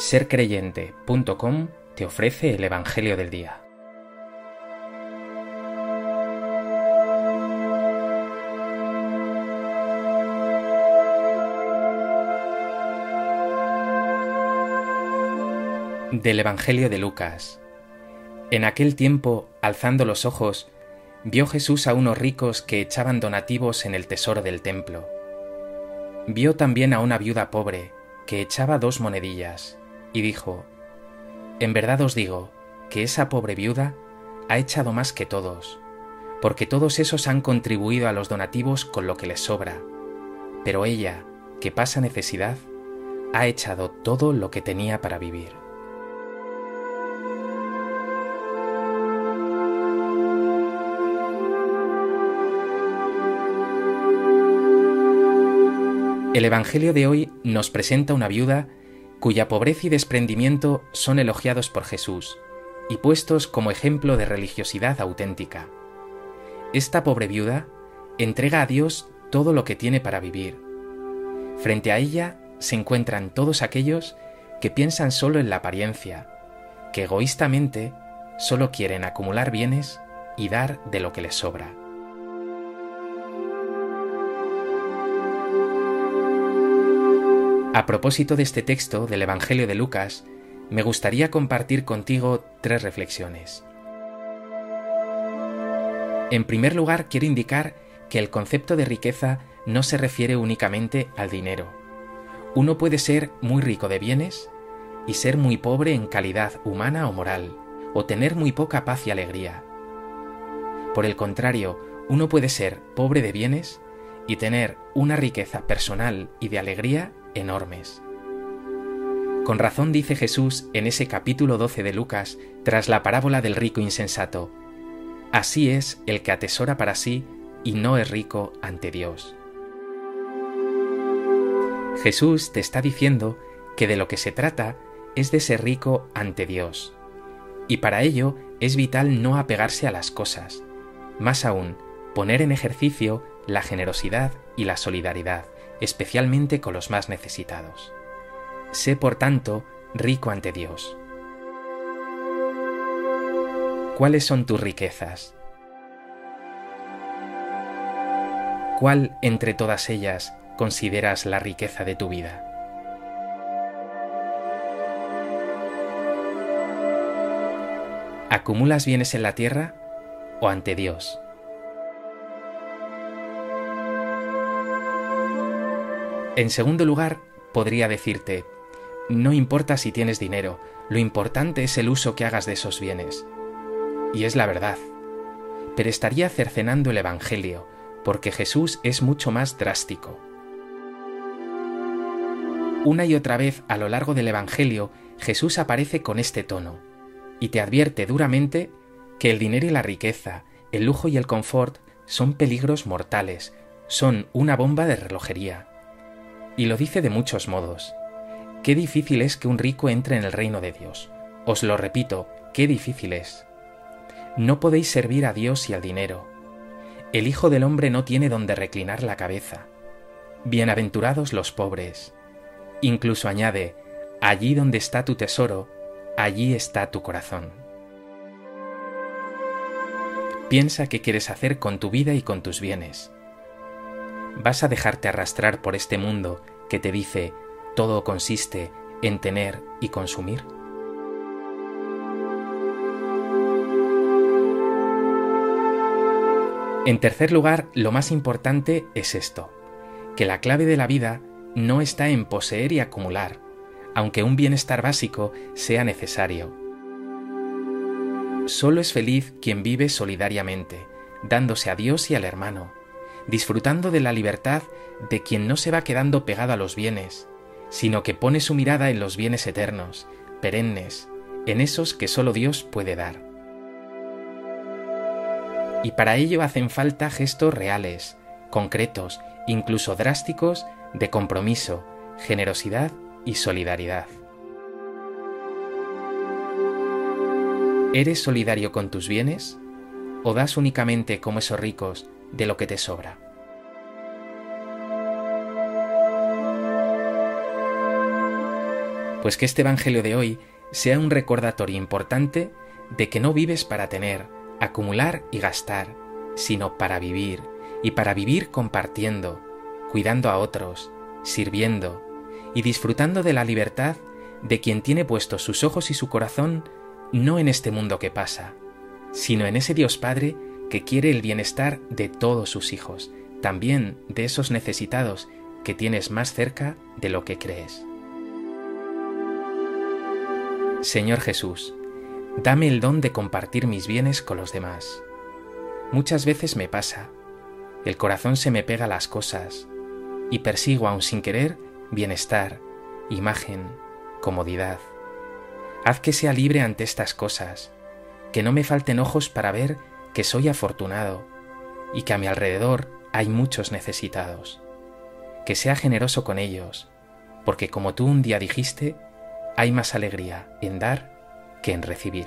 sercreyente.com te ofrece el Evangelio del Día. Del Evangelio de Lucas. En aquel tiempo, alzando los ojos, vio Jesús a unos ricos que echaban donativos en el tesoro del templo. Vio también a una viuda pobre que echaba dos monedillas, y dijo, En verdad os digo que esa pobre viuda ha echado más que todos, porque todos esos han contribuido a los donativos con lo que les sobra, pero ella, que pasa necesidad, ha echado todo lo que tenía para vivir. El Evangelio de hoy nos presenta una viuda cuya pobreza y desprendimiento son elogiados por Jesús y puestos como ejemplo de religiosidad auténtica. Esta pobre viuda entrega a Dios todo lo que tiene para vivir. Frente a ella se encuentran todos aquellos que piensan solo en la apariencia, que egoístamente solo quieren acumular bienes y dar de lo que les sobra. A propósito de este texto del Evangelio de Lucas, me gustaría compartir contigo tres reflexiones. En primer lugar, quiero indicar que el concepto de riqueza no se refiere únicamente al dinero. Uno puede ser muy rico de bienes y ser muy pobre en calidad humana o moral, o tener muy poca paz y alegría. Por el contrario, uno puede ser pobre de bienes y tener una riqueza personal y de alegría enormes. Con razón dice Jesús en ese capítulo 12 de Lucas, tras la parábola del rico insensato, Así es el que atesora para sí y no es rico ante Dios. Jesús te está diciendo que de lo que se trata es de ser rico ante Dios. Y para ello es vital no apegarse a las cosas, más aún, poner en ejercicio la generosidad y la solidaridad, especialmente con los más necesitados. Sé, por tanto, rico ante Dios. ¿Cuáles son tus riquezas? ¿Cuál entre todas ellas consideras la riqueza de tu vida? ¿Acumulas bienes en la tierra o ante Dios? En segundo lugar, podría decirte, no importa si tienes dinero, lo importante es el uso que hagas de esos bienes. Y es la verdad. Pero estaría cercenando el Evangelio, porque Jesús es mucho más drástico. Una y otra vez a lo largo del Evangelio, Jesús aparece con este tono, y te advierte duramente que el dinero y la riqueza, el lujo y el confort son peligros mortales, son una bomba de relojería. Y lo dice de muchos modos. Qué difícil es que un rico entre en el reino de Dios. Os lo repito, qué difícil es. No podéis servir a Dios y al dinero. El Hijo del Hombre no tiene donde reclinar la cabeza. Bienaventurados los pobres. Incluso añade, allí donde está tu tesoro, allí está tu corazón. Piensa qué quieres hacer con tu vida y con tus bienes. ¿Vas a dejarte arrastrar por este mundo que te dice todo consiste en tener y consumir? En tercer lugar, lo más importante es esto, que la clave de la vida no está en poseer y acumular, aunque un bienestar básico sea necesario. Solo es feliz quien vive solidariamente, dándose a Dios y al hermano, disfrutando de la libertad de quien no se va quedando pegado a los bienes, sino que pone su mirada en los bienes eternos, perennes, en esos que solo Dios puede dar. Y para ello hacen falta gestos reales, concretos, incluso drásticos, de compromiso, generosidad y solidaridad. ¿Eres solidario con tus bienes? ¿O das únicamente como esos ricos de lo que te sobra. Pues que este Evangelio de hoy sea un recordatorio importante de que no vives para tener, acumular y gastar, sino para vivir, y para vivir compartiendo, cuidando a otros, sirviendo y disfrutando de la libertad de quien tiene puestos sus ojos y su corazón no en este mundo que pasa, sino en ese Dios Padre que quiere el bienestar de todos sus hijos, también de esos necesitados que tienes más cerca de lo que crees. Señor Jesús, dame el don de compartir mis bienes con los demás. Muchas veces me pasa, el corazón se me pega a las cosas y persigo aun sin querer bienestar, imagen, comodidad. Haz que sea libre ante estas cosas, que no me falten ojos para ver que soy afortunado y que a mi alrededor hay muchos necesitados. Que sea generoso con ellos, porque como tú un día dijiste, hay más alegría en dar que en recibir.